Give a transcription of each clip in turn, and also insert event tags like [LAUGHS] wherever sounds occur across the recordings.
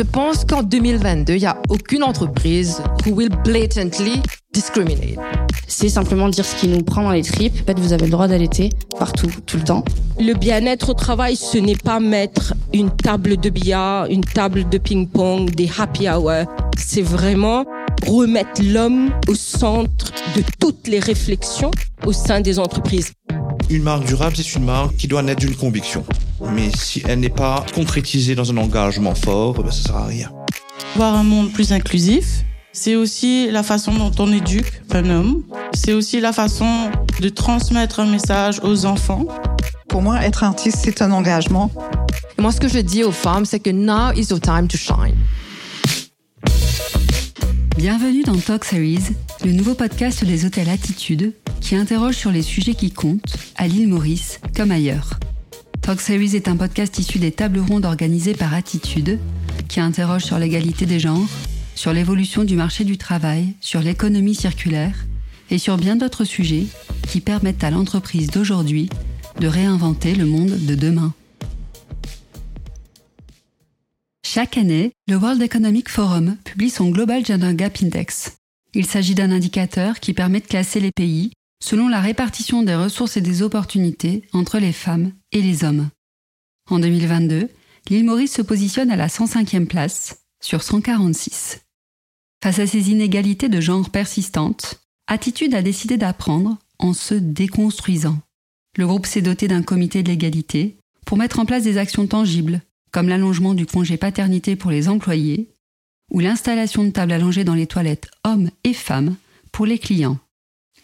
Je pense qu'en 2022, il n'y a aucune entreprise who will blatantly discriminate. C'est simplement dire ce qui nous prend dans les tripes. En fait, vous avez le droit d'allaiter partout, tout le temps. Le bien-être au travail, ce n'est pas mettre une table de billard, une table de ping-pong, des happy hours. C'est vraiment remettre l'homme au centre de toutes les réflexions au sein des entreprises. Une marque durable, c'est une marque qui doit naître d'une conviction. Mais si elle n'est pas concrétisée dans un engagement fort, ben, ça sert à rien. Voir un monde plus inclusif, c'est aussi la façon dont on éduque un homme. C'est aussi la façon de transmettre un message aux enfants. Pour moi, être artiste, c'est un engagement. Et moi, ce que je dis aux femmes, c'est que now is the time to shine. Bienvenue dans Talk Series, le nouveau podcast des hôtels Attitude qui interroge sur les sujets qui comptent, à l'île Maurice comme ailleurs. Talk Series est un podcast issu des tables rondes organisées par Attitude qui interroge sur l'égalité des genres, sur l'évolution du marché du travail, sur l'économie circulaire et sur bien d'autres sujets qui permettent à l'entreprise d'aujourd'hui de réinventer le monde de demain. Chaque année, le World Economic Forum publie son Global Gender Gap Index. Il s'agit d'un indicateur qui permet de classer les pays selon la répartition des ressources et des opportunités entre les femmes et les hommes. En 2022, l'île Maurice se positionne à la 105e place sur 146. Face à ces inégalités de genre persistantes, Attitude a décidé d'apprendre en se déconstruisant. Le groupe s'est doté d'un comité de l'égalité pour mettre en place des actions tangibles comme l'allongement du congé paternité pour les employés, ou l'installation de tables allongées dans les toilettes hommes et femmes pour les clients.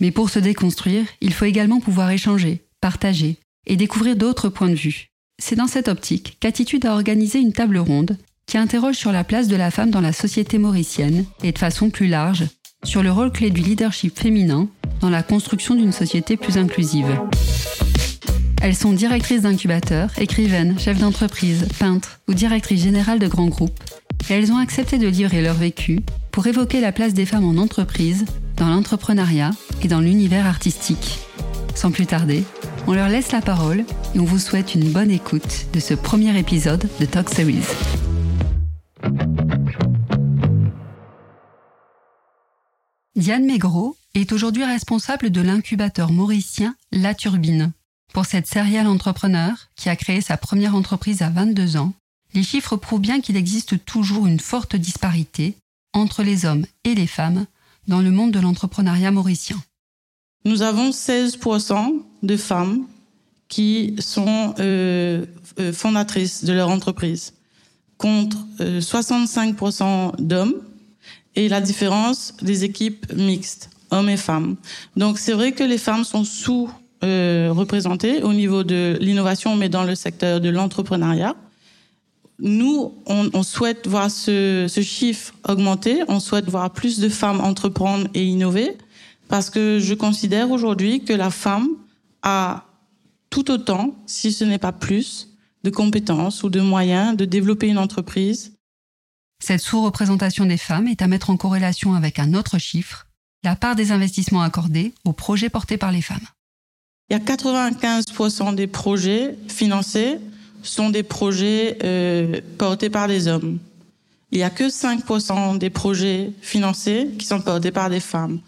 Mais pour se déconstruire, il faut également pouvoir échanger, partager et découvrir d'autres points de vue. C'est dans cette optique qu'Attitude a organisé une table ronde qui interroge sur la place de la femme dans la société mauricienne et de façon plus large sur le rôle clé du leadership féminin dans la construction d'une société plus inclusive. Elles sont directrices d'incubateurs, écrivaines, chefs d'entreprise, peintres ou directrices générales de grands groupes. Et elles ont accepté de livrer leur vécu pour évoquer la place des femmes en entreprise, dans l'entrepreneuriat et dans l'univers artistique. Sans plus tarder, on leur laisse la parole et on vous souhaite une bonne écoute de ce premier épisode de Talk Series. Diane Maigreau est aujourd'hui responsable de l'incubateur mauricien La Turbine, pour cette serial entrepreneur qui a créé sa première entreprise à 22 ans, les chiffres prouvent bien qu'il existe toujours une forte disparité entre les hommes et les femmes dans le monde de l'entrepreneuriat mauricien. Nous avons 16% de femmes qui sont euh, euh, fondatrices de leur entreprise, contre 65% euh, d'hommes, et la différence des équipes mixtes, hommes et femmes. Donc c'est vrai que les femmes sont sous euh, au niveau de l'innovation, mais dans le secteur de l'entrepreneuriat. Nous, on, on, souhaite voir ce, ce chiffre augmenter, on souhaite voir plus de femmes entreprendre et innover, parce que je considère aujourd'hui que la femme a tout autant, si ce n'est pas plus, de compétences ou de moyens de développer une entreprise. Cette sous-représentation des femmes est à mettre en corrélation avec un autre chiffre, la part des investissements accordés aux projets portés par les femmes. Il y a 95% des projets financés sont des projets euh, portés par des hommes. Il n'y a que 5% des projets financés qui sont portés par des femmes.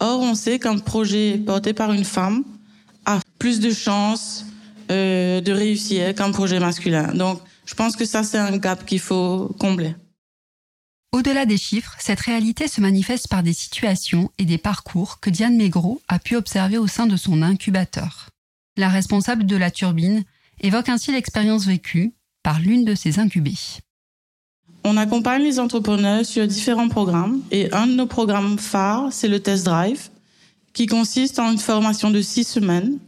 Or, on sait qu'un projet porté par une femme a plus de chances euh, de réussir qu'un projet masculin. Donc, je pense que ça, c'est un gap qu'il faut combler. Au-delà des chiffres, cette réalité se manifeste par des situations et des parcours que Diane Maigreau a pu observer au sein de son incubateur. La responsable de la turbine évoque ainsi l'expérience vécue par l'une de ses incubées. On accompagne les entrepreneurs sur différents programmes et un de nos programmes phares, c'est le Test Drive, qui consiste en une formation de six semaines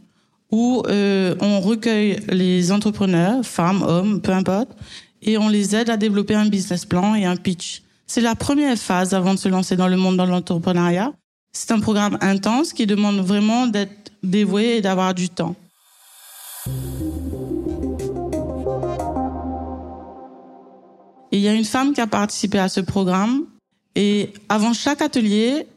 où euh, on recueille les entrepreneurs, femmes, hommes, peu importe, et on les aide à développer un business plan et un pitch. C'est la première phase avant de se lancer dans le monde de l'entrepreneuriat. C'est un programme intense qui demande vraiment d'être dévoué et d'avoir du temps. Il y a une femme qui a participé à ce programme et avant chaque atelier,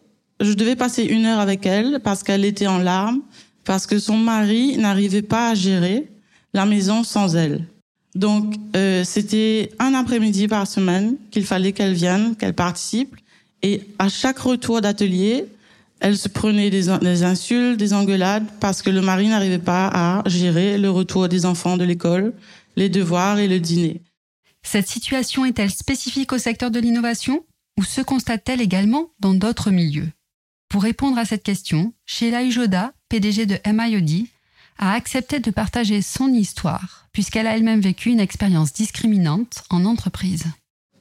je devais passer une heure avec elle parce qu'elle était en larmes, parce que son mari n'arrivait pas à gérer la maison sans elle. Donc, euh, c'était un après-midi par semaine qu'il fallait qu'elle vienne, qu'elle participe. Et à chaque retour d'atelier, elle se prenait des, des, insultes, des engueulades, parce que le mari n'arrivait pas à gérer le retour des enfants de l'école, les devoirs et le dîner. Cette situation est-elle spécifique au secteur de l'innovation ou se constate-t-elle également dans d'autres milieux? Pour répondre à cette question, Sheila Ujoda, PDG de MIOD, a accepté de partager son histoire, puisqu'elle a elle-même vécu une expérience discriminante en entreprise.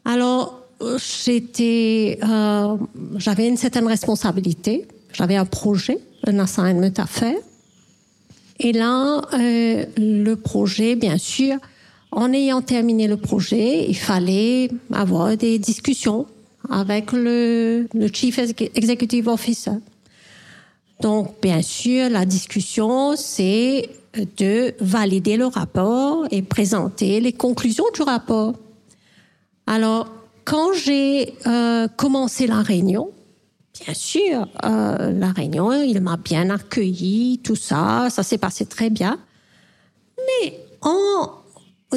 Alors, j'étais, euh, j'avais une certaine responsabilité, j'avais un projet, un assignment à faire. Et là, euh, le projet, bien sûr, en ayant terminé le projet, il fallait avoir des discussions avec le, le Chief Executive Officer. Donc, bien sûr, la discussion, c'est de valider le rapport et présenter les conclusions du rapport. Alors, quand j'ai euh, commencé la réunion, bien sûr, euh, la réunion, il m'a bien accueilli, tout ça, ça s'est passé très bien. Mais en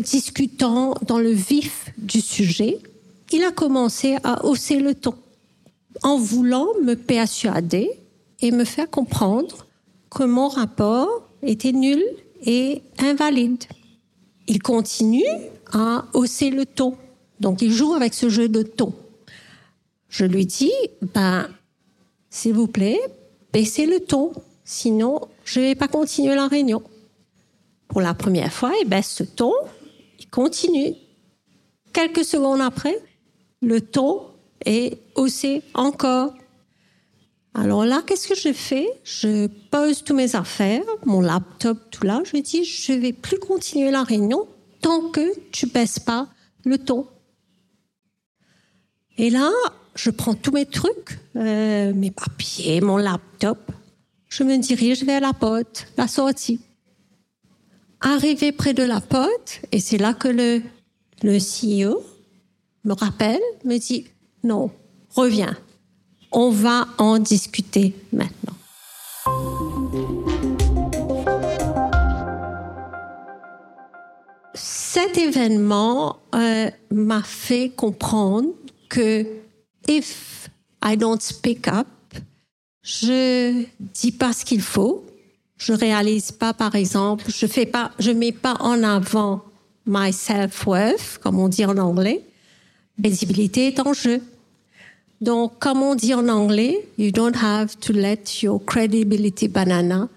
discutant dans le vif du sujet, il a commencé à hausser le ton en voulant me persuader et me faire comprendre que mon rapport était nul et invalide. Il continue à hausser le ton. Donc il joue avec ce jeu de ton. Je lui dis, ben, s'il vous plaît, baissez le ton, sinon je ne vais pas continuer la réunion. Pour la première fois, il baisse ce ton, il continue. Quelques secondes après, le ton est haussé encore. Alors là, qu'est-ce que je fais? Je pose tous mes affaires, mon laptop, tout là. Je dis, je vais plus continuer la réunion tant que tu baisses pas le ton. Et là, je prends tous mes trucs, euh, mes papiers, mon laptop. Je me dirige vers la porte, la sortie. Arrivé près de la porte, et c'est là que le, le CEO me rappelle, me dit, non, reviens. On va en discuter maintenant. Cet événement euh, m'a fait comprendre que if I don't speak up, je dis pas ce qu'il faut, je réalise pas par exemple, je fais pas, je mets pas en avant my self-worth, comme on dit en anglais. Visibilité est en jeu. Donc, comme on dit en anglais, you don't have to let your credibility banana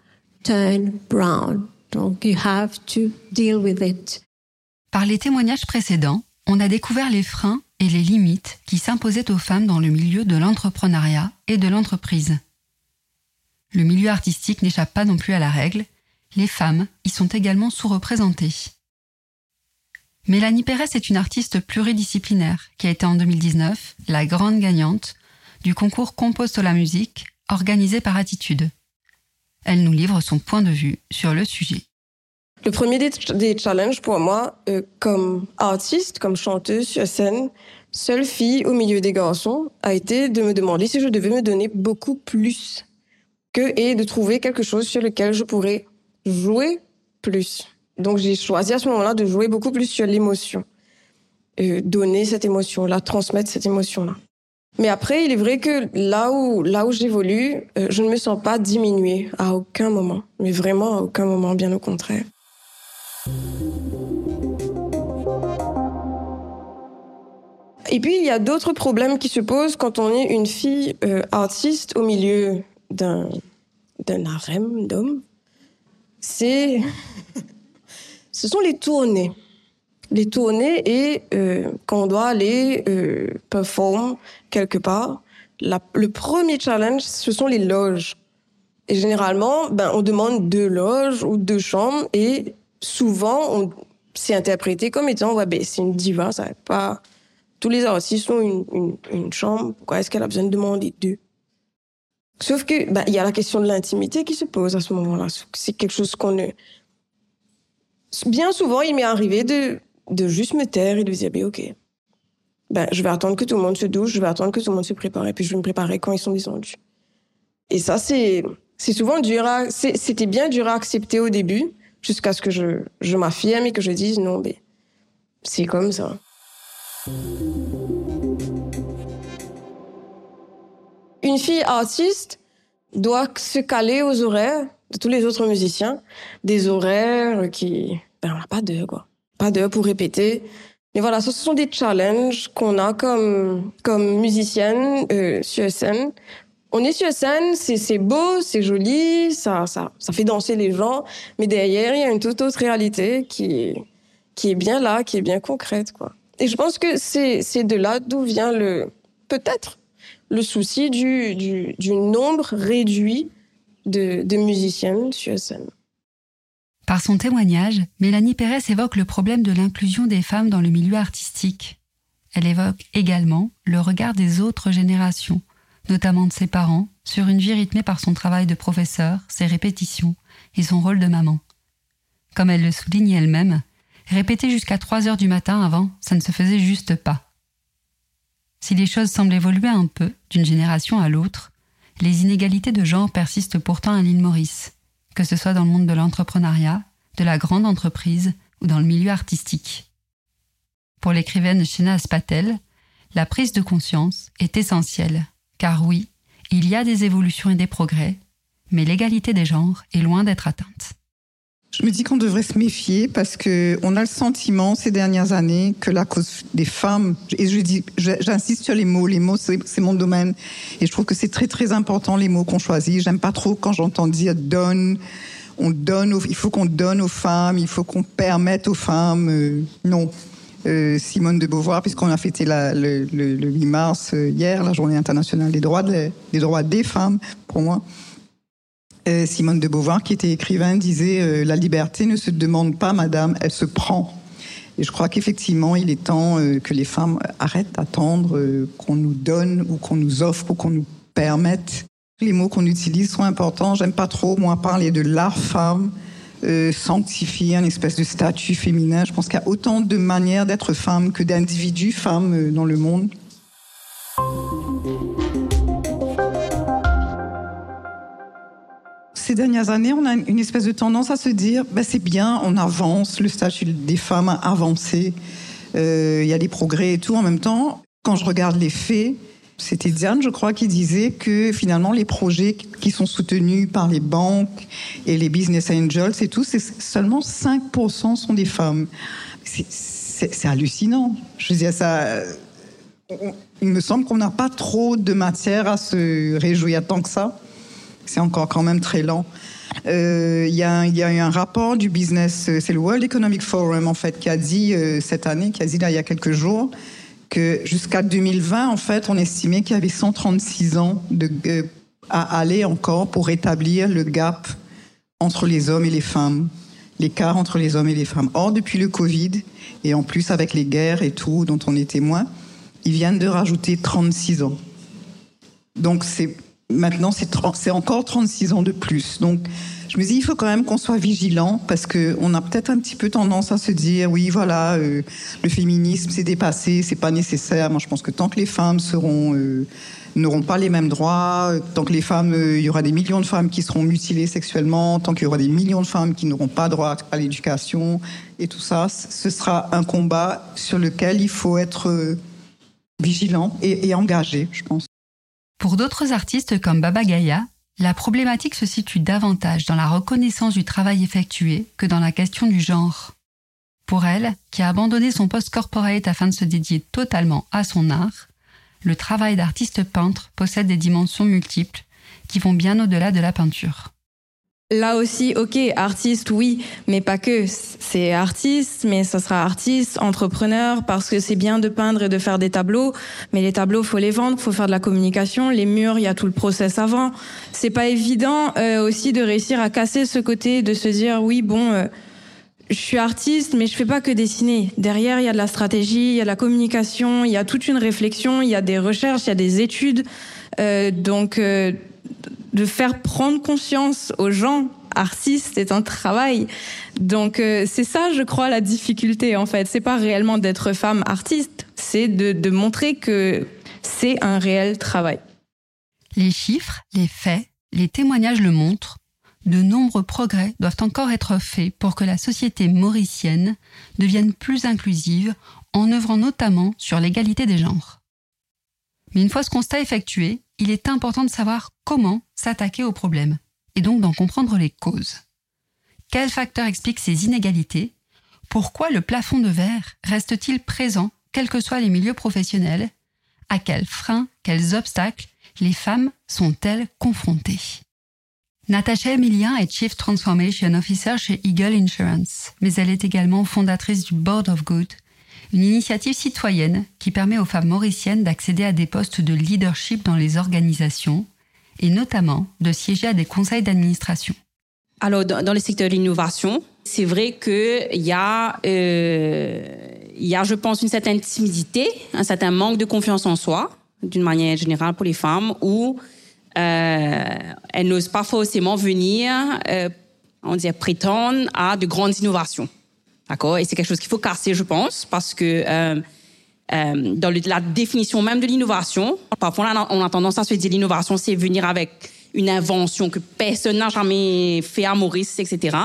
turn brown. Donc, you have to deal with it. Par les témoignages précédents, on a découvert les freins et les limites qui s'imposaient aux femmes dans le milieu de l'entrepreneuriat et de l'entreprise. Le milieu artistique n'échappe pas non plus à la règle, les femmes y sont également sous-représentées. Mélanie Pérez est une artiste pluridisciplinaire qui a été en 2019 la grande gagnante du concours Compose la musique organisé par Attitude. Elle nous livre son point de vue sur le sujet. Le premier des, challenges pour moi, euh, comme artiste, comme chanteuse sur scène, seule fille au milieu des garçons, a été de me demander si je devais me donner beaucoup plus que et de trouver quelque chose sur lequel je pourrais jouer plus. Donc j'ai choisi à ce moment-là de jouer beaucoup plus sur l'émotion, euh, donner cette émotion-là, transmettre cette émotion-là. Mais après, il est vrai que là où là où j'évolue, euh, je ne me sens pas diminuée à aucun moment, mais vraiment à aucun moment, bien au contraire. Et puis, il y a d'autres problèmes qui se posent quand on est une fille euh, artiste au milieu d'un, d'un harem d'hommes. C'est, [LAUGHS] ce sont les tournées. Les tournées et euh, quand on doit aller euh, performer quelque part, le premier challenge, ce sont les loges. Et généralement, ben, on demande deux loges ou deux chambres et souvent, on s'est interprété comme étant, ouais, ben, c'est une diva, ça pas, tous les artistes ont une, une, une chambre, pourquoi est-ce qu'elle a besoin de demander deux? Sauf que, ben, il y a la question de l'intimité qui se pose à ce moment-là. C'est quelque chose qu'on ne, bien souvent, il m'est arrivé de, de juste me taire et de dire, ok. Ben, je vais attendre que tout le monde se douche, je vais attendre que tout le monde se prépare, et puis je vais me préparer quand ils sont descendus. Et ça, c'est, c'est souvent dur à, c'était bien dur à accepter au début, jusqu'à ce que je, je m'affirme et que je dise non, mais C'est comme ça. Une fille artiste doit se caler aux horaires de tous les autres musiciens, des horaires qui, ben, on n'a pas d'heure, quoi. Pas d'heure pour répéter. Mais voilà, ce sont des challenges qu'on a comme, comme musicienne euh, sur scène. On est sur scène, c'est beau, c'est joli, ça, ça, ça fait danser les gens, mais derrière, il y a une toute autre réalité qui, qui est bien là, qui est bien concrète, quoi. Et je pense que c'est de là d'où vient le, peut-être, le souci du, nombre réduit de, de sur scène. Par son témoignage, Mélanie Pérez évoque le problème de l'inclusion des femmes dans le milieu artistique. Elle évoque également le regard des autres générations, notamment de ses parents, sur une vie rythmée par son travail de professeur, ses répétitions et son rôle de maman. Comme elle le souligne elle-même, répéter jusqu'à 3 heures du matin avant, ça ne se faisait juste pas. Si les choses semblent évoluer un peu d'une génération à l'autre, les inégalités de genre persistent pourtant à l'île Maurice, que ce soit dans le monde de l'entrepreneuriat, de la grande entreprise ou dans le milieu artistique. Pour l'écrivaine Shena Patel, la prise de conscience est essentielle, car oui, il y a des évolutions et des progrès, mais l'égalité des genres est loin d'être atteinte. Je me dis qu'on devrait se méfier parce que on a le sentiment ces dernières années que la cause des femmes, et je dis, j'insiste sur les mots, les mots c'est mon domaine, et je trouve que c'est très très important les mots qu'on choisit. J'aime pas trop quand j'entends dire donne, on donne, il faut qu'on donne aux femmes, il faut qu'on permette aux femmes. Euh, non, euh, Simone de Beauvoir, puisqu'on a fêté le, 8 mars euh, hier, la Journée internationale des droits, des droits des femmes, pour moi. Euh, Simone de Beauvoir, qui était écrivain, disait euh, La liberté ne se demande pas, madame, elle se prend. Et je crois qu'effectivement, il est temps euh, que les femmes arrêtent d'attendre qu'on nous donne ou qu'on nous offre ou qu'on nous permette. Les mots qu'on utilise sont importants. J'aime pas trop, moi, parler de l'art femme, sanctifier un espèce de statut féminin. Je pense qu'il y a autant de manières d'être femme que d'individus femmes dans le monde. Ces dernières années, on a une espèce de tendance à se dire, ben c'est bien, on avance, le statut des femmes a avancé, euh, il y a des progrès et tout. En même temps, quand je regarde les faits, c'était Diane, je crois, qui disait que finalement les projets qui sont soutenus par les banques et les business angels et tout, c'est seulement 5% sont des femmes. C'est hallucinant. Je veux dire, ça, il me semble qu'on n'a pas trop de matière à se réjouir tant que ça c'est encore quand même très lent. Euh, il y, a, eu un rapport du business, euh, c'est le World Economic Forum en fait qui a dit euh, cette année, qui a dit il y a quelques jours, que jusqu'à 2020 en fait on estimait qu'il y avait 136 ans à aller encore pour rétablir le gap entre les hommes et les femmes, l'écart entre les hommes et les femmes. Or depuis le Covid et en plus avec les guerres et tout dont on est témoin, ils viennent de rajouter 36 ans. Donc c'est Maintenant, c'est encore 36 ans de plus. Donc, je me dis, il faut quand même qu'on soit vigilant parce que on a peut-être un petit peu tendance à se dire, oui, voilà, euh, le féminisme c'est dépassé, c'est pas nécessaire. Moi, je pense que tant que les femmes seront euh, n'auront pas les mêmes droits, tant que les femmes, euh, il y aura des millions de femmes qui seront mutilées sexuellement, tant qu'il y aura des millions de femmes qui n'auront pas droit à l'éducation et tout ça, ce sera un combat sur lequel il faut être vigilant et engagé, je pense. Pour d'autres artistes comme Baba Gaia, la problématique se situe davantage dans la reconnaissance du travail effectué que dans la question du genre. Pour elle, qui a abandonné son post corporate afin de se dédier totalement à son art, le travail d'artiste peintre possède des dimensions multiples qui vont bien au-delà de la peinture. Là aussi, ok, artiste, oui, mais pas que. C'est artiste, mais ça sera artiste, entrepreneur, parce que c'est bien de peindre et de faire des tableaux, mais les tableaux, faut les vendre, faut faire de la communication, les murs, il y a tout le process avant. C'est pas évident euh, aussi de réussir à casser ce côté, de se dire, oui, bon, euh, je suis artiste, mais je fais pas que dessiner. Derrière, il y a de la stratégie, il y a de la communication, il y a toute une réflexion, il y a des recherches, il y a des études. Euh, donc de faire prendre conscience aux gens artistes c'est un travail. Donc euh, c'est ça, je crois, la difficulté en fait. C'est pas réellement d'être femme artiste, c'est de, de montrer que c'est un réel travail. Les chiffres, les faits, les témoignages le montrent. de nombreux progrès doivent encore être faits pour que la société mauricienne devienne plus inclusive en œuvrant notamment sur l'égalité des genres. Mais une fois ce constat effectué, il est important de savoir comment s'attaquer au problème, et donc d'en comprendre les causes. Quels facteurs expliquent ces inégalités? Pourquoi le plafond de verre reste-t-il présent, quels que soient les milieux professionnels? À quels freins, quels obstacles les femmes sont-elles confrontées? Natasha Emilien est Chief Transformation Officer chez Eagle Insurance, mais elle est également fondatrice du Board of Good, une initiative citoyenne qui permet aux femmes mauriciennes d'accéder à des postes de leadership dans les organisations et notamment de siéger à des conseils d'administration. Alors, dans, le secteur de l'innovation, c'est vrai qu'il y, a, euh, y a, je pense, une certaine timidité, un certain manque de confiance en soi, d'une manière générale pour les femmes, où euh, elles n'osent pas forcément venir, euh, on dirait, prétendre à de grandes innovations. D'accord? Et c'est quelque chose qu'il faut casser, je pense, parce que euh, euh, dans la définition même de l'innovation, parfois on a, tendance à se dire l'innovation, c'est venir avec une invention que personne n'a jamais fait à Maurice, etc.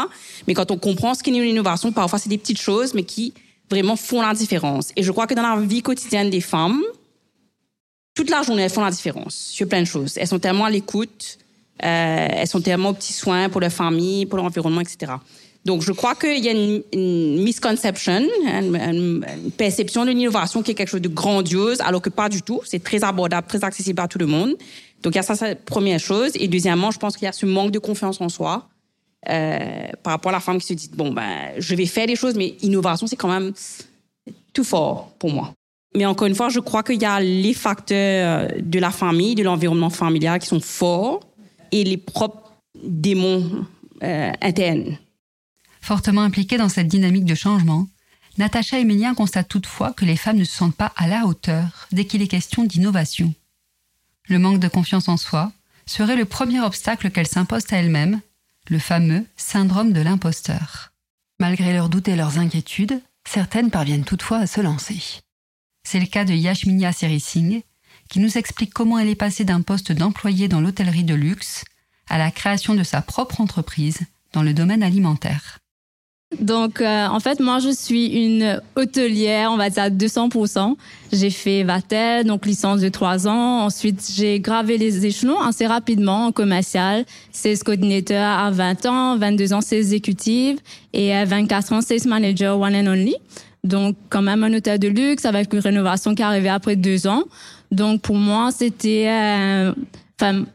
Mais quand on comprend ce qu'est une innovation, parfois c'est des petites choses, mais qui vraiment font la différence. Et je crois que dans la vie quotidienne des femmes, toute la journée, elles font la différence sur plein de choses. Elles sont tellement à l'écoute, euh, elles sont tellement aux petits soins pour leur famille, pour l'environnement, etc. Donc, je crois qu'il y a une, misconception, une, perception de l'innovation qui est quelque chose de grandiose, alors que pas du tout. C'est très abordable, très accessible à tout le monde. Donc, il y a ça, c'est première chose. Et deuxièmement, je pense qu'il y a ce manque de confiance en soi euh, par rapport à la femme qui se dit, bon, ben, je vais faire des choses, mais innovation, c'est quand même tout fort pour moi. Mais encore une fois, je crois qu'il y a les facteurs de la famille, de l'environnement familial qui sont forts et les propres démons euh, internes. Fortement impliquée dans cette dynamique de changement, Natacha Emilien constate toutefois que les femmes ne se sentent pas à la hauteur dès qu'il est question d'innovation. Le manque de confiance en soi serait le premier obstacle qu'elles s'imposent à elles-mêmes, le fameux syndrome de l'imposteur. Malgré leurs doutes et leurs inquiétudes, certaines parviennent toutefois à se lancer. C'est le cas de Yashminia Singh, qui nous explique comment elle est passée d'un poste d'employée dans l'hôtellerie de luxe à la création de sa propre entreprise dans le domaine alimentaire. Donc, euh, en fait, moi, je suis une hôtelière, on va dire à 200%. J'ai fait Vatel, donc licence de 3 ans. Ensuite, j'ai gravé les échelons assez rapidement en commercial. 16 coordinateur à 20 ans, 22 ans, 16 exécutive et à 24 ans, 16 manager one and only. Donc, quand même un hôtel de luxe avec une rénovation qui est arrivée après deux ans. Donc, pour moi, c'était... Euh,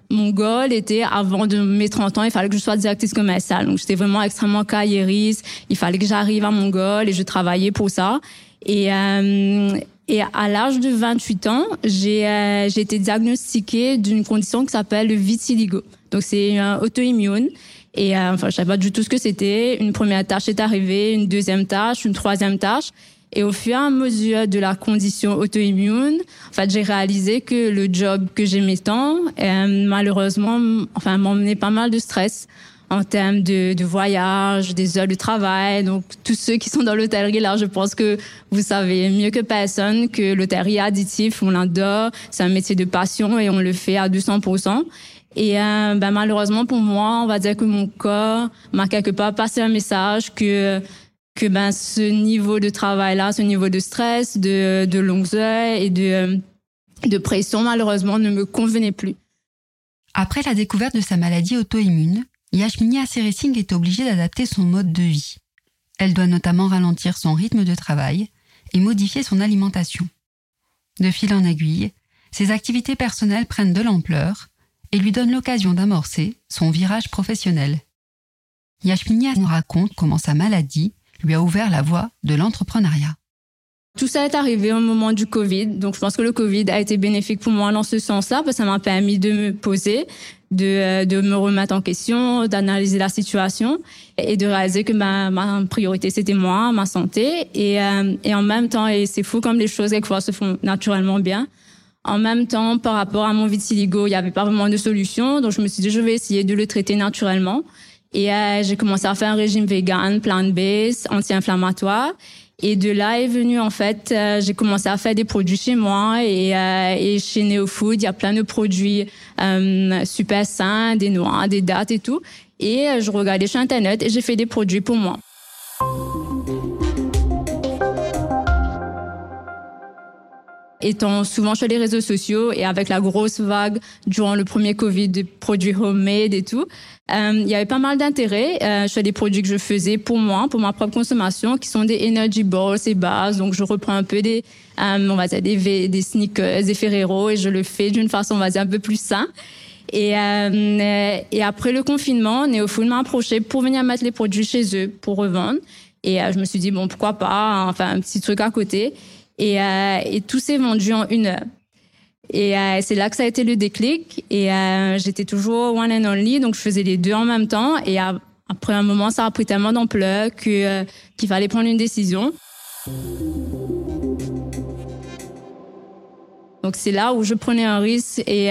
Mon goal était, avant de mes 30 ans, il fallait que je sois directrice commerciale. Donc, j'étais vraiment extrêmement carriériste. Il fallait que j'arrive à mon goal et je travaillais pour ça. Et, euh, et à l'âge de 28 ans, j'ai euh, j'ai été diagnostiquée d'une condition qui s'appelle le vitiligo. Donc, c'est un auto-immune. Et euh, enfin, je savais pas du tout ce que c'était. Une première tâche est arrivée, une deuxième tâche, une troisième tâche. Et au fur et à mesure de la condition auto-immune, en fait, j'ai réalisé que le job que j'aimais tant, euh, malheureusement, enfin, m'emmenait pas mal de stress en termes de, de voyage, des heures de travail. Donc, tous ceux qui sont dans l'hôtellerie, là, je pense que vous savez mieux que personne que l'hôtellerie additif, on l'adore. C'est un métier de passion et on le fait à 200%. Et euh, ben, malheureusement pour moi, on va dire que mon corps m'a quelque part passé un message que que ben ce niveau de travail là, ce niveau de stress, de, de longues heures et de, euh, de pression malheureusement ne me convenait plus. Après la découverte de sa maladie auto-immune, Yashmini Singh est obligée d'adapter son mode de vie. Elle doit notamment ralentir son rythme de travail et modifier son alimentation. De fil en aiguille, ses activités personnelles prennent de l'ampleur et lui donnent l'occasion d'amorcer son virage professionnel. Yashminia nous raconte comment sa maladie lui a ouvert la voie de l'entrepreneuriat. Tout ça est arrivé au moment du Covid, donc je pense que le Covid a été bénéfique pour moi dans ce sens-là, parce que ça m'a permis de me poser, de, euh, de me remettre en question, d'analyser la situation et de réaliser que ma, ma priorité c'était moi, ma santé, et, euh, et en même temps, et c'est fou comme les choses quelquefois se font naturellement bien. En même temps, par rapport à mon vitiligo, il n'y avait pas vraiment de solution, donc je me suis dit je vais essayer de le traiter naturellement. Et euh, j'ai commencé à faire un régime vegan, plant-based, anti-inflammatoire. Et de là est venu en fait, euh, j'ai commencé à faire des produits chez moi et, euh, et chez NeoFood, il y a plein de produits euh, super sains, des noix, des dattes et tout. Et je regardais sur Internet et j'ai fait des produits pour moi. étant souvent sur les réseaux sociaux et avec la grosse vague durant le premier Covid des produits homemade et tout, euh, il y avait pas mal d'intérêt euh, sur des produits que je faisais pour moi, pour ma propre consommation, qui sont des energy balls et bases. Donc je reprends un peu des, euh, on va dire des, des sneakers, des Ferrero et je le fais d'une façon, on va dire un peu plus sain. Et, euh, et après le confinement, Neofood m'a approché pour venir mettre les produits chez eux pour revendre. Et euh, je me suis dit bon pourquoi pas, enfin un petit truc à côté. Et, et tout s'est vendu en une heure. Et euh, c'est là que ça a été le déclic. Et euh, j'étais toujours one and only, donc je faisais les deux en même temps. Et après un moment, ça a pris tellement d'ampleur que qu'il fallait prendre une décision. Donc c'est là où je prenais un risque et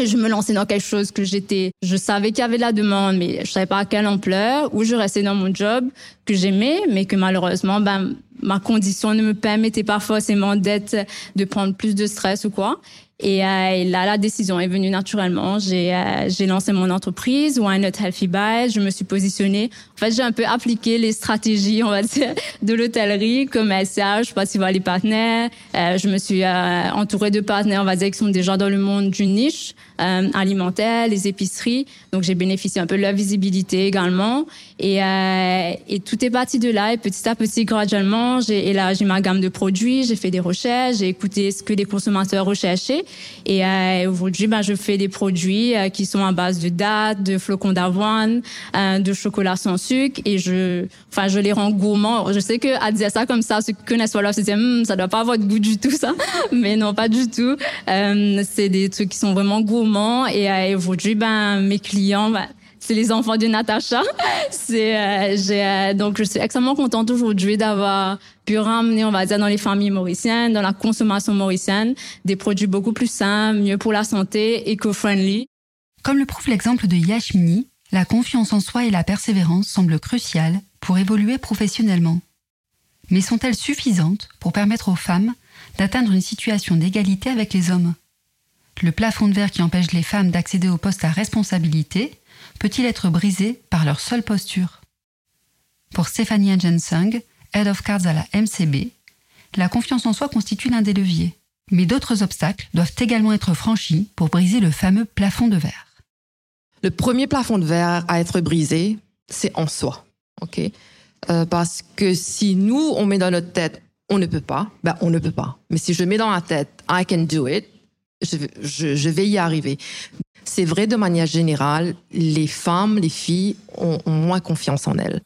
je me lançais dans quelque chose que j'étais, je savais qu'il y avait de la demande, mais je savais pas à quelle ampleur. Ou je restais dans mon job que j'aimais, mais que malheureusement, ben ma condition ne me permettait pas forcément d'être, de prendre plus de stress ou quoi. Et, euh, là, la décision est venue naturellement. J'ai euh, lancé mon entreprise, Why Not Healthy Buy. Je me suis positionnée. En fait, j'ai un peu appliqué les stratégies, on va dire, de l'hôtellerie, comme SH, pas les partenaires. Euh, je me suis euh, entourée de partenaires, on va dire, qui sont déjà dans le monde du niche euh, alimentaire, les épiceries. Donc, j'ai bénéficié un peu de leur visibilité également. Et, et tout est parti de là. Et petit à petit, graduellement, j'ai élargi ma gamme de produits. J'ai fait des recherches. J'ai écouté ce que les consommateurs recherchaient. Et euh, aujourd'hui, ben, je fais des produits euh, qui sont à base de dattes, de flocons d'avoine, euh, de chocolat sans sucre. Et je, enfin, je les rends gourmands. Je sais que à dire ça comme ça, ceux qui connaissent Wolof se disent, hm, ça doit pas avoir de goût du tout ça. [LAUGHS] Mais non, pas du tout. c'est des trucs qui sont vraiment gourmands. Et aujourd'hui, ben, mes clients, ben, c'est les enfants de Natacha. [LAUGHS] Euh, euh, donc je suis extrêmement contente aujourd'hui d'avoir pu ramener, on va dire, dans les familles mauriciennes, dans la consommation mauricienne, des produits beaucoup plus sains, mieux pour la santé, eco-friendly. Comme le prouve l'exemple de Yashmini, la confiance en soi et la persévérance semblent cruciales pour évoluer professionnellement. Mais sont-elles suffisantes pour permettre aux femmes d'atteindre une situation d'égalité avec les hommes? Le plafond de verre qui empêche les femmes d'accéder aux postes à responsabilité peut-il être brisé par leur seule posture? Pour Stéphanie Jensung, Head of Cards à la MCB, la confiance en soi constitue l'un des leviers. Mais d'autres obstacles doivent également être franchis pour briser le fameux plafond de verre. Le premier plafond de verre à être brisé, c'est en soi. euh, Parce que si nous, on met dans notre tête, on ne peut pas, ben on ne peut pas. Mais si je mets dans la tête, I can do it, je, vais y arriver. C'est vrai de manière générale, les femmes, les filles ont, moins confiance en elles.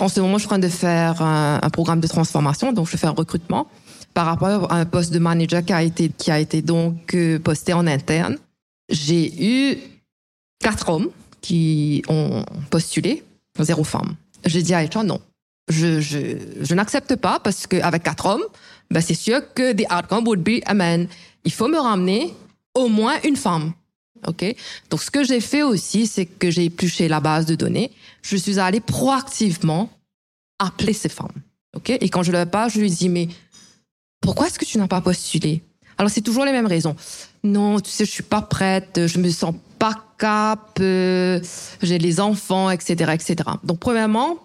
En ce moment, je suis en train de faire un, programme de transformation, donc je fais un recrutement par rapport à un poste de manager qui a été, qui a été donc euh, posté en interne. J'ai eu quatre hommes qui ont postulé, zéro femme. J'ai dit à HR non. Je, n'accepte pas parce qu'avec quatre hommes, ben c'est sûr que the outcome would be a man. Il faut me ramener au moins une femme. OK? Donc, ce que j'ai fait aussi, c'est que j'ai épluché la base de données. Je suis allée proactivement appeler ces femmes. OK? Et quand je leur parle, je lui dis, mais pourquoi est-ce que tu n'as pas postulé? Alors, c'est toujours les mêmes raisons. Non, tu sais, je suis pas prête, je me sens pas cap, euh, j'ai les enfants, etc., etc. Donc, premièrement,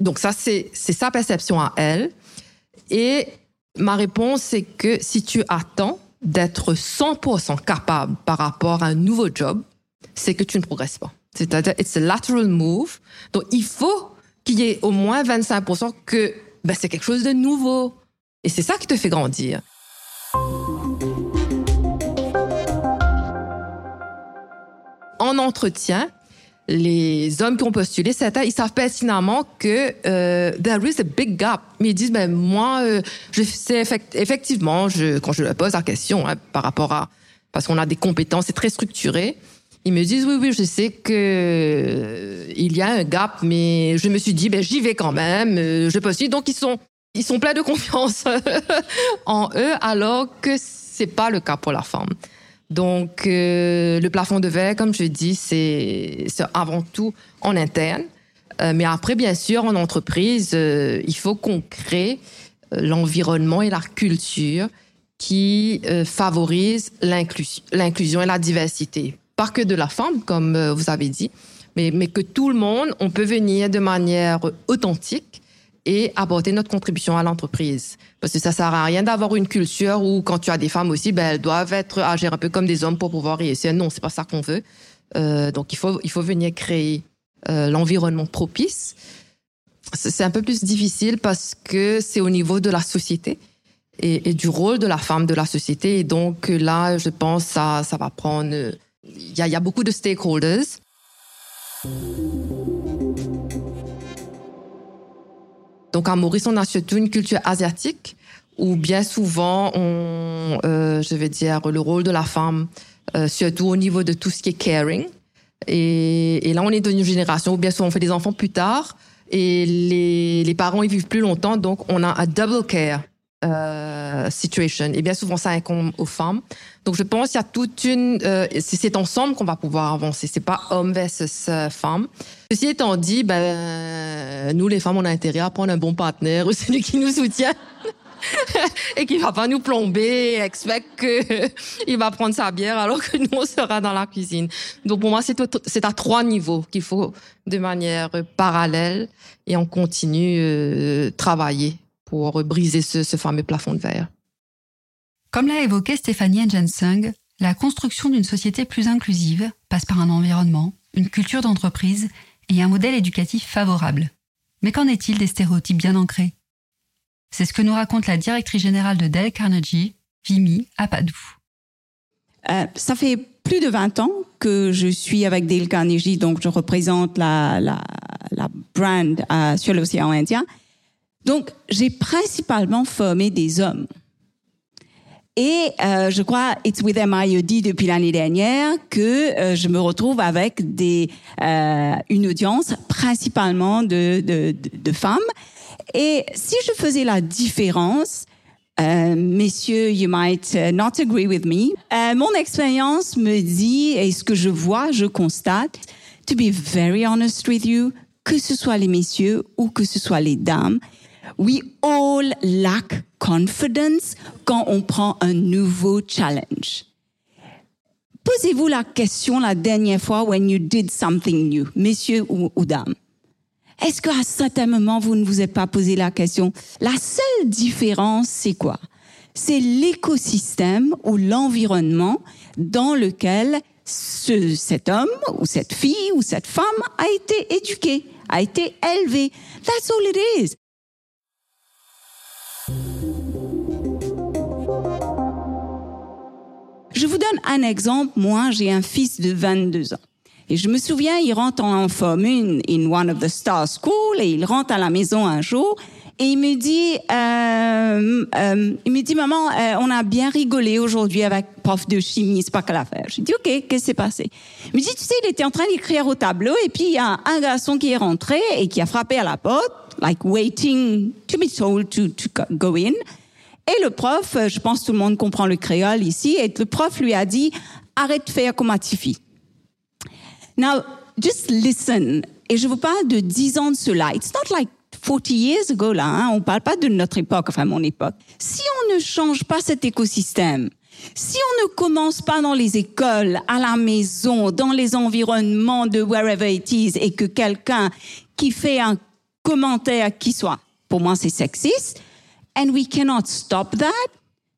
donc ça, c'est, sa perception à elle. Et Ma réponse, c'est que si tu attends d'être 100% capable par rapport à un nouveau job, c'est que tu ne progresses pas. C'est-à-dire, it's a lateral move. Donc, il faut qu'il y ait au moins 25% que ben, c'est quelque chose de nouveau. Et c'est ça qui te fait grandir. En entretien, les hommes qui ont postulé, certains, ils savent pertinemment que euh, there is a big gap. Mais ils disent, ben moi, euh, je sais effectivement, je, quand je leur pose la question hein, par rapport à, parce qu'on a des compétences, c'est très structuré. Ils me disent oui, oui, je sais que euh, il y a un gap, mais je me suis dit, ben j'y vais quand même, euh, je postule. Donc ils sont, ils sont pleins de confiance [LAUGHS] en eux, alors que c'est pas le cas pour la femme. Donc, euh, le plafond de verre, comme je dis, c'est avant tout en interne. Euh, mais après, bien sûr, en entreprise, euh, il faut qu'on crée l'environnement et la culture qui euh, favorise l'inclusion et la diversité. Pas que de la femme, comme euh, vous avez dit, mais, mais que tout le monde, on peut venir de manière authentique et apporter notre contribution à l'entreprise. Parce que ça sert à rien d'avoir une culture où quand tu as des femmes aussi, ben, elles doivent être agir un peu comme des hommes pour pouvoir réussir. Non, c'est pas ça qu'on veut. Euh, donc il faut il faut venir créer euh, l'environnement propice. C'est un peu plus difficile parce que c'est au niveau de la société et, du rôle de la femme de la société. Et donc là, je pense ça ça va prendre. A, il y a beaucoup de stakeholders. Donc à Maurice, on a surtout une culture asiatique où bien souvent, on, euh, je vais dire, le rôle de la femme, euh, surtout au niveau de tout ce qui est caring. Et, et là, on est dans une génération où bien souvent on fait des enfants plus tard et les, les parents ils vivent plus longtemps, donc on a un double care euh, situation. Et bien souvent, ça incombe aux femmes. Donc, je pense qu'il y a toute une... Euh, c'est ensemble qu'on va pouvoir avancer. C'est pas homme versus euh, femme. Ceci étant dit, ben, nous, les femmes, on a intérêt à prendre un bon partenaire, celui qui nous soutient. [LAUGHS] et qui va pas nous plomber, expect que [LAUGHS] il va prendre sa bière alors que nous on sera dans la cuisine. Donc pour moi c'est à trois niveaux qu'il faut de manière parallèle et on continue euh, travailler pour briser ce, ce fameux plafond de verre. Comme l'a évoqué Stéphanie Jensung, la construction d'une société plus inclusive passe par un environnement, une culture d'entreprise et un modèle éducatif favorable. Mais qu'en est-il des stéréotypes bien ancrés? C'est ce que nous raconte la directrice générale de Dell Carnegie, Vimy Apadou. Euh, ça fait plus de 20 ans que je suis avec Dale Carnegie, donc je représente la, la, la brand euh, sur l'océan Indien. Donc, j'ai principalement formé des hommes. Et euh, je crois, It's With MIED depuis l'année dernière, que euh, je me retrouve avec euh, une audience principalement de, de, femmes. Et si je faisais la différence, messieurs, you might uh, not agree with me. Mon expérience me dit, et ce que je vois, je constate, to be very honest with you, que ce soit les messieurs ou que ce soit les dames, we all lack confidence quand on prend un nouveau challenge. Posez-vous la question la dernière fois when you did something new, messieurs ou, dames. Est-ce qu'à certain moment, vous ne vous êtes pas posé la question La seule différence, c'est quoi? C'est l'écosystème ou l'environnement dans lequel ce, cet homme ou cette fille ou cette femme a été éduqué, a été élevé. That's all it is. Je vous donne un exemple. Moi, j'ai un fils de 22 ans. Et je me souviens, il rentre en Forme 1 in one of the star schools et il rentre à la maison un jour et il me dit, euh, euh, il me dit, maman, euh, on a bien rigolé aujourd'hui avec prof de chimie, c'est pas qu'à l'affaire. Je dis, ok, qu'est-ce qui s'est passé? Il me dit, tu sais, il était en train d'écrire au tableau et puis il y a un garçon qui est rentré et qui a frappé à la porte, like waiting to be told to, to go in. Et le prof, je pense que tout le monde comprend le créole ici, et le prof lui a dit, arrête de faire comme Atifi. Now, just listen. Et je vous parle de 10 ans de cela. It's not like 40 years ago, là. Hein? On parle pas de notre époque, enfin mon époque. Si on ne change pas cet écosystème, si on ne commence pas dans les écoles, à la maison, dans les environnements de wherever it is, et que quelqu'un qui fait un commentaire qui soit, pour moi c'est sexiste, and we cannot stop that,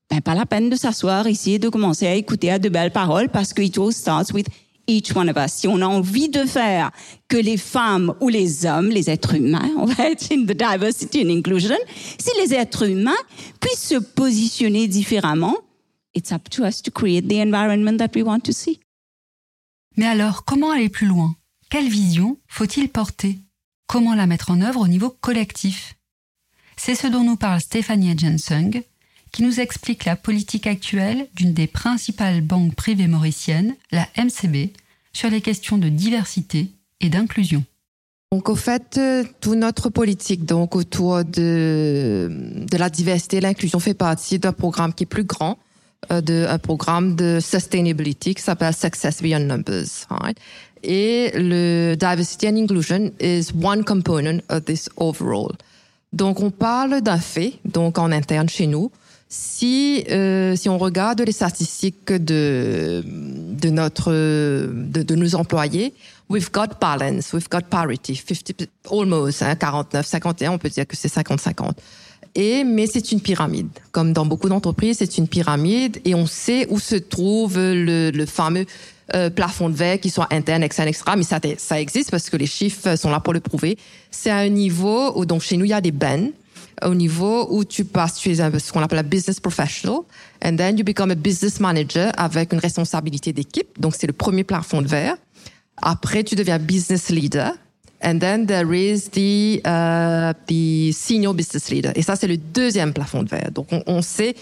ben pas la peine de s'asseoir ici et de commencer à écouter à de belles paroles parce que it all starts with each one of us. Si on a envie de faire que les femmes ou les hommes, les êtres humains, on va être in the diversity and inclusion, si les êtres humains puissent se positionner différemment, it's up to us to create the environment that we want to see. Mais alors, comment aller plus loin? Quelle vision faut-il porter? Comment la mettre en œuvre au niveau collectif? C'est ce dont nous parle Stéphanie Jensung, qui nous explique la politique actuelle d'une des principales banques privées mauriciennes, la MCB, sur les questions de diversité et d'inclusion. Donc, au fait, toute notre politique donc autour de, de la diversité et l'inclusion fait partie d'un programme qui est plus grand, euh, de, un programme de sustainability qui s'appelle Success Beyond Numbers. Right? Et le diversity and inclusion is one component of this overall. Donc, on parle d'un fait, donc en interne chez nous, Si, euh, si on regarde les statistiques de, de, notre, de, de nos employés, we've got balance, we've got parity, 50, almost, hein, 49, 51, on peut dire que c'est 50-50. Et, mais c'est une pyramide. Comme dans beaucoup d'entreprises, c'est une pyramide et on sait où se trouve le, le fameux euh, plafond de verre qui soit interne, externe, etc. Mais ça, existe parce que les chiffres sont là pour le prouver. C'est un niveau où, donc chez nous, il y a des bands au niveau où tu passes, tu es ce qu'on appelle un business professional, and then you become a business manager avec une responsabilité d'équipe. Donc, c'est le premier plafond de verre. Après, tu deviens business leader. And then there is the, uh, the senior business leader. Et ça, c'est le deuxième plafond de verre. Donc, on, on sait,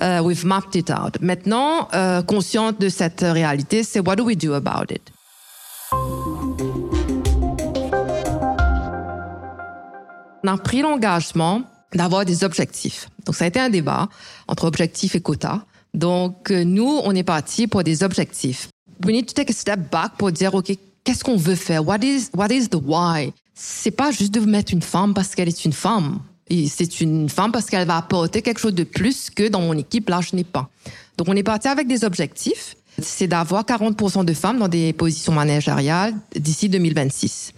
uh, we've mapped it out. Maintenant, euh, consciente de cette réalité, c'est what do we do about it? On a pris l'engagement d'avoir des objectifs. Donc, ça a été un débat entre objectifs et quotas. Donc, euh, nous, on est parti pour des objectifs. We need to take a step back pour dire, OK, qu'est-ce qu'on veut faire? What is, what is the why? C'est pas juste de mettre une femme parce qu'elle est une femme. Et c'est une femme parce qu'elle va apporter quelque chose de plus que dans mon équipe, là, je n'ai pas. Donc, on est parti avec des objectifs. C'est d'avoir 40% de femmes dans des positions managériales d'ici 2026.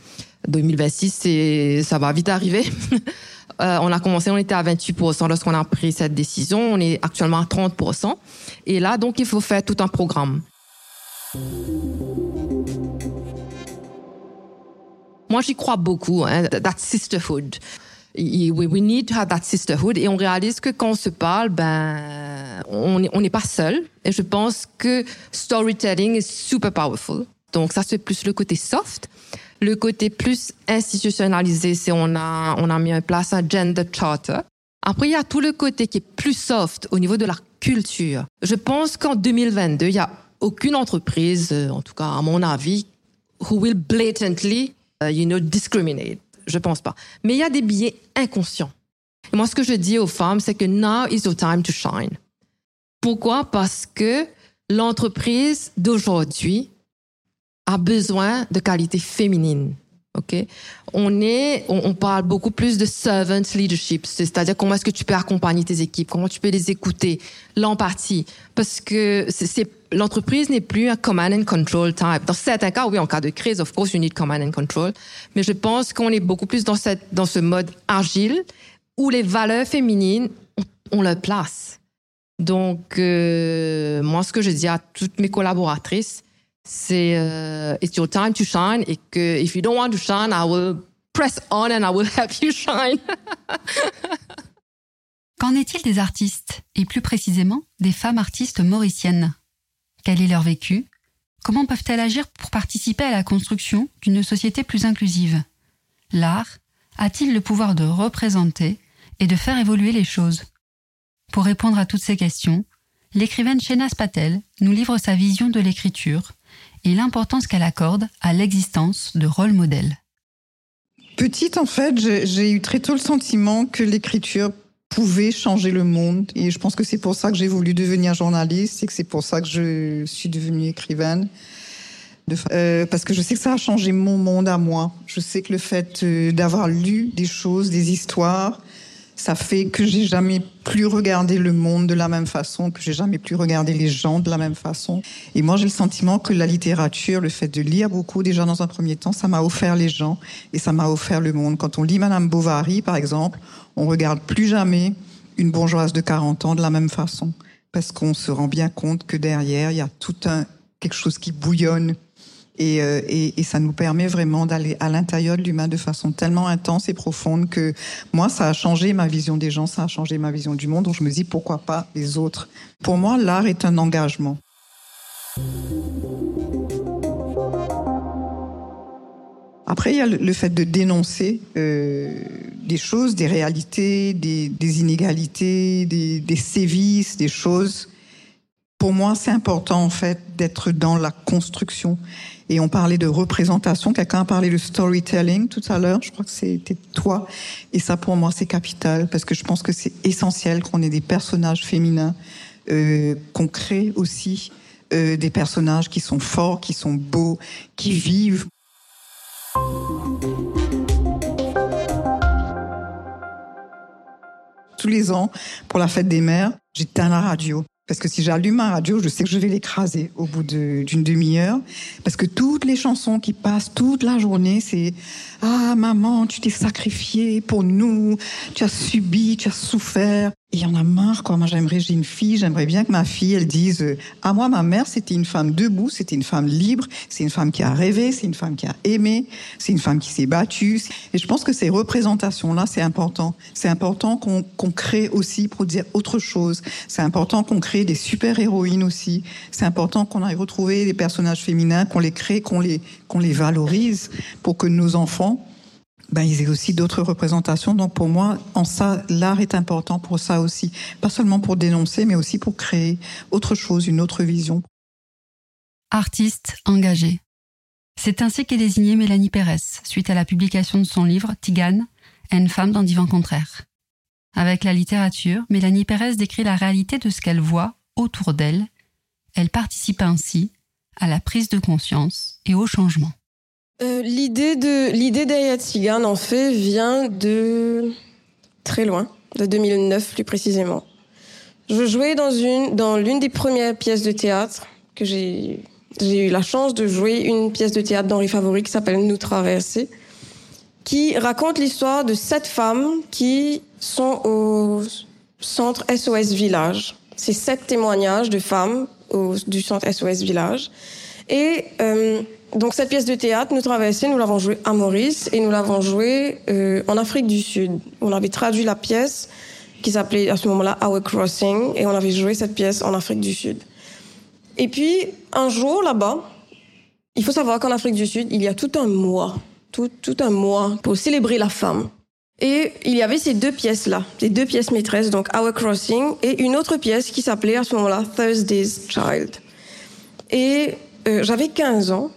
2026, c'est, ça va vite arriver. [LAUGHS] Euh, on a commencé, on était à 28% lorsqu'on a pris cette décision. On est actuellement à 30%. Et là, donc, il faut faire tout un programme. Moi, j'y crois beaucoup, hein, that sisterhood. We need to have that sisterhood. Et on réalise que quand on se parle, ben, on n'est pas seul. Et je pense que storytelling is super powerful. Donc, ça, c'est plus le côté soft. Le côté plus institutionnalisé, c'est on a, on a mis en place un gender charter. Après, il y a tout le côté qui est plus soft au niveau de la culture. Je pense qu'en 2022, il y a aucune entreprise, euh, en tout cas à mon avis, who will blatantly, uh, you know, discriminate. Je pense pas. Mais il y a des billets inconscients. Et moi, ce que je dis aux femmes, c'est que now is your time to shine. Pourquoi? Parce que l'entreprise d'aujourd'hui a besoin de qualités féminines. Ok, on est, on, on, parle beaucoup plus de servant leadership, c'est-à-dire comment est-ce que tu peux accompagner tes équipes, comment tu peux les écouter, l'empathie, parce que l'entreprise n'est plus un command and control type. Dans certains cas, oui, en cas de crise, of course, you need command and control, mais je pense qu'on est beaucoup plus dans cette, dans ce mode agile où les valeurs féminines ont, leur place. Donc, euh, moi, ce que je dis à toutes mes collaboratrices, c'est uh, it's your time to shine. Et que if you don't want to shine, I will press on and I will help you shine. [LAUGHS] Qu'en est-il des artistes? Et plus précisément des femmes artistes mauriciennes. Quel est leur vécu? Comment peuvent-elles agir pour participer à la construction d'une société plus inclusive? L'art a-t-il le pouvoir de représenter et de faire évoluer les choses? Pour répondre à toutes ces questions, l'écrivaine Shenas Patel nous livre sa vision de l'écriture et l'importance qu'elle accorde à l'existence de rôle modèles. Petite, en fait, j'ai eu très tôt le sentiment que l'écriture pouvait changer le monde. Et je pense que c'est pour ça que j'ai voulu devenir journaliste et que c'est pour ça que je suis devenue écrivaine. Euh, parce que je sais que ça a changé mon monde à moi. Je sais que le fait euh, d'avoir lu des choses, des histoires, ça fait que j'ai jamais plus regardé le monde de la même façon, que j'ai jamais plus regardé les gens de la même façon. Et moi, j'ai le sentiment que la littérature, le fait de lire beaucoup déjà dans un premier temps, ça m'a offert les gens et ça m'a offert le monde. Quand on lit Madame Bovary, par exemple, on regarde plus jamais une bourgeoise de 40 ans de la même façon. Parce qu'on se rend bien compte que derrière, il y a tout un, quelque chose qui bouillonne, et, euh, et, ça nous permet vraiment d'aller à l'intérieur de l'humain de façon tellement intense et profonde que moi, ça a changé ma vision des gens, ça a changé ma vision du monde. Donc je me dis pourquoi pas les autres? Pour moi, l'art est un engagement. Après, il y a le fait de dénoncer euh, des choses, des réalités, des, des inégalités, des, des sévices, des choses. Pour moi, c'est important en fait d'être dans la construction et on parlait de représentation. Quelqu'un a parlé de storytelling tout à l'heure. Je crois que c'était toi. Et ça, pour moi, c'est capital parce que je pense que c'est essentiel qu'on ait des personnages féminins, euh, aussi euh, des personnages qui sont forts, qui sont beaux, qui vivent. Tous les ans pour la fête des mères, j'éteins la radio. Parce que si j'allume ma radio, je sais que je vais l'écraser au bout d'une demi-heure. Parce que toutes les chansons qui passent toute la journée, c'est Ah, maman, tu t'es sacrifiée pour nous, tu as subi, tu as souffert. Il y en a marre, quoi. Moi, j'aimerais, j'ai une fille, j'aimerais bien que ma fille, elle dise, euh, à moi, ma mère, c'était une femme debout, c'était une femme libre, c'est une femme qui a rêvé, c'est une femme qui a aimé, c'est une femme qui s'est battue. Et je pense que ces représentations-là, c'est important. C'est important qu'on crée aussi pour dire autre chose. C'est important qu'on crée des super-héroïnes aussi. C'est important qu'on aille retrouver les personnages féminins, qu'on les crée, qu'on les, qu'on les valorise pour que nos enfants ben, il y a aussi d'autres représentations. Donc pour moi, en ça, l'art est important pour ça aussi. Pas seulement pour dénoncer, mais aussi pour créer autre chose, une autre vision. Artiste engagé. C'est ainsi qu'est désignée Mélanie Pérez, suite à la publication de son livre Tigane, une femme dans divan contraire. Avec la littérature, Mélanie Pérez décrit la réalité de ce qu'elle voit autour d'elle. Elle participe ainsi à la prise de conscience et au changement. Euh, l'idée de l'idée d'Ayat en fait vient de très loin, de 2009 plus précisément. Je jouais dans une dans l'une des premières pièces de théâtre que j'ai j'ai eu la chance de jouer une pièce de théâtre d'Henri Favori qui s'appelle Nous traverser, qui raconte l'histoire de sept femmes qui sont au centre SOS Village. C'est sept témoignages de femmes au, du centre SOS Village et euh, donc cette pièce de théâtre, nous traversons, nous l'avons jouée à Maurice et nous l'avons jouée euh, en Afrique du Sud. On avait traduit la pièce qui s'appelait à ce moment-là Our Crossing et on avait joué cette pièce en Afrique du Sud. Et puis un jour là-bas, il faut savoir qu'en Afrique du Sud, il y a tout un mois, tout, tout un mois pour célébrer la femme. Et il y avait ces deux pièces-là, ces deux pièces maîtresses, donc Our Crossing et une autre pièce qui s'appelait à ce moment-là Thursday's Child. Et euh, j'avais 15 ans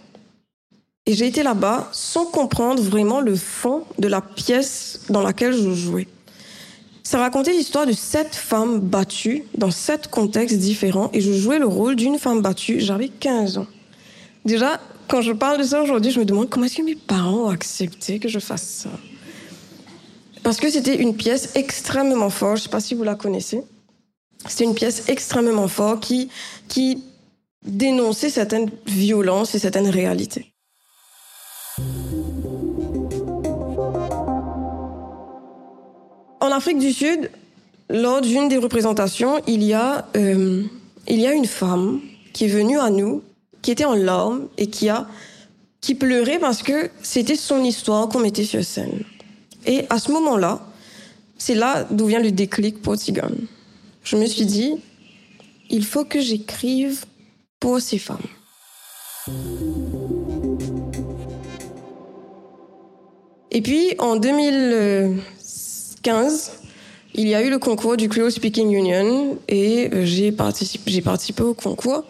et j'ai été là-bas sans comprendre vraiment le fond de la pièce dans laquelle je jouais. Ça racontait l'histoire de sept femmes battues dans sept contextes différents et je jouais le rôle d'une femme battue. J'avais 15 ans. Déjà, quand je parle de ça aujourd'hui, je me demande comment est-ce que mes parents ont accepté que je fasse ça. Parce que c'était une pièce extrêmement forte, je ne sais pas si vous la connaissez. C'était une pièce extrêmement forte qui, qui dénonçait certaines violences et certaines réalités. En Afrique du Sud, lors d'une des représentations, il y, a, euh, il y a une femme qui est venue à nous, qui était en larmes et qui a qui pleurait parce que c'était son histoire qu'on mettait sur scène. Et à ce moment-là, c'est là d'où vient le déclic pour Tigane. Je me suis dit, il faut que j'écrive pour ces femmes. Et puis, en 2000, 15, il y a eu le concours du Creole Speaking Union et euh, j'ai participé, participé au concours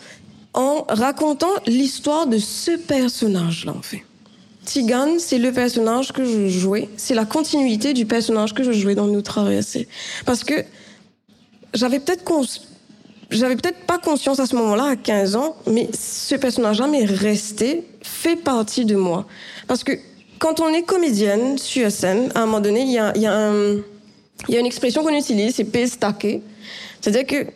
en racontant l'histoire de ce personnage-là, en fait. Tigane, c'est le personnage que je jouais. C'est la continuité du personnage que je jouais dans Nous Traverser. Parce que j'avais peut-être j'avais peut-être pas conscience à ce moment-là, à 15 ans, mais ce personnage-là m'est resté, fait partie de moi. Parce que quand on est comédienne sur scène, à un moment donné, il y a, une expression qu'on utilise, c'est pestaquer. C'est-à-dire que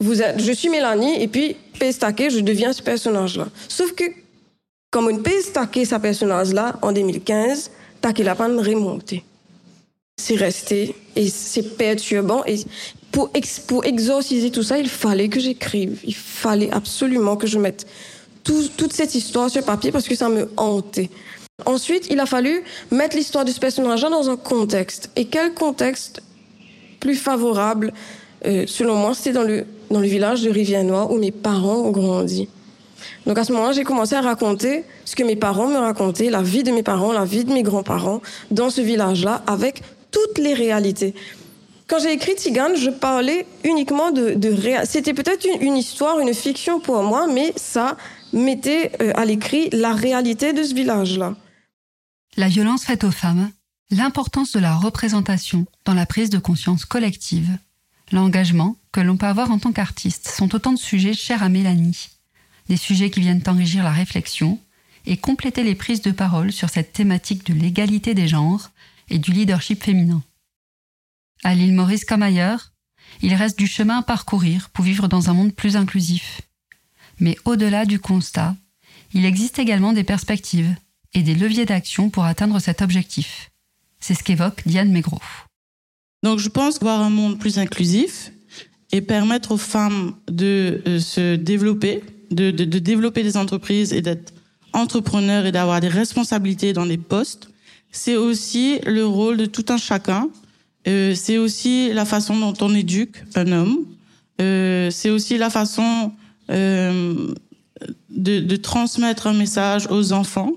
je suis Mélanie, et puis pestaquer, je deviens ce personnage-là. Sauf que, comme on peut stacker ce personnage-là en 2015, taquer la panne remonter. C'est resté, et c'est perturbant, pour, pour exorciser tout ça, il fallait que j'écrive. Il fallait absolument que je mette toute cette histoire sur papier parce que ça me hantait. Ensuite, il a fallu mettre l'histoire de ce personnage dans un contexte. Et quel contexte plus favorable, euh, selon moi, c'était dans le, dans le village de Rivière-Noire où mes parents ont grandi. Donc à ce moment-là, j'ai commencé à raconter ce que mes parents me racontaient, la vie de mes parents, la vie de mes grands-parents dans ce village-là, avec toutes les réalités. Quand j'ai écrit Tigane, je parlais uniquement de, de C'était peut-être une, une, histoire, une fiction pour moi, mais ça mettait euh, à l'écrit la réalité de ce village-là la violence faite aux femmes, l'importance de la représentation dans la prise de conscience collective, l'engagement que l'on peut avoir en tant qu'artiste sont autant de sujets chers à Mélanie, des sujets qui viennent enrichir la réflexion et compléter les prises de parole sur cette thématique de l'égalité des genres et du leadership féminin. À l'île Maurice comme ailleurs, il reste du chemin à parcourir pour vivre dans un monde plus inclusif. Mais au-delà du constat, il existe également des perspectives et des leviers d'action pour atteindre cet objectif. C'est ce qu'évoque Diane Mégro. Donc je pense qu'avoir un monde plus inclusif et permettre aux femmes de euh, se développer, de, de, développer des entreprises et d'être entrepreneurs et d'avoir des responsabilités dans les postes, c'est aussi le rôle de tout un chacun. Euh, c'est aussi la façon dont on éduque un homme. Euh, c'est aussi la façon euh, de, de transmettre un message aux enfants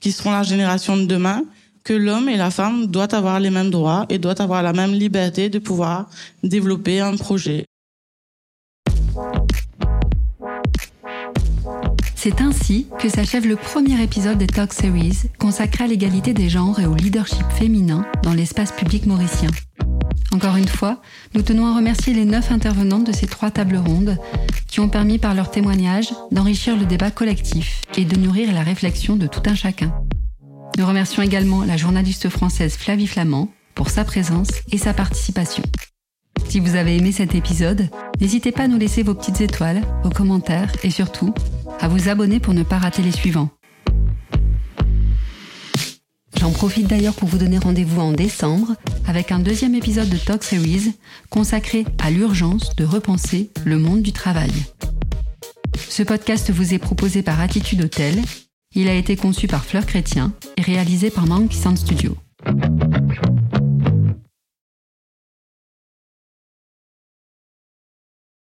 qui seront la génération de demain que l'homme et la femme doivent avoir les mêmes droits et doivent avoir la même liberté de pouvoir développer un projet. C'est ainsi que s'achève le premier épisode des Talk Series consacré à l'égalité des genres et au leadership féminin dans l'espace public mauricien. Encore une fois, nous tenons à remercier les neuf intervenantes de ces trois tables rondes qui ont permis par leur témoignage d'enrichir le débat collectif et de nourrir la réflexion de tout un chacun. Nous remercions également la journaliste française Flavie Flamand pour sa présence et sa participation. Si vous avez aimé cet épisode, n'hésitez pas à nous laisser vos petites étoiles, vos commentaires et surtout à vous abonner pour ne pas rater les suivants. J'en profite d'ailleurs pour vous donner rendez-vous en décembre avec un deuxième épisode de Talk Series consacré à l'urgence de repenser le monde du travail. Ce podcast vous est proposé par Attitude Hotel. Il a été conçu par Fleur Chrétien et réalisé par Monkey Sound Studio.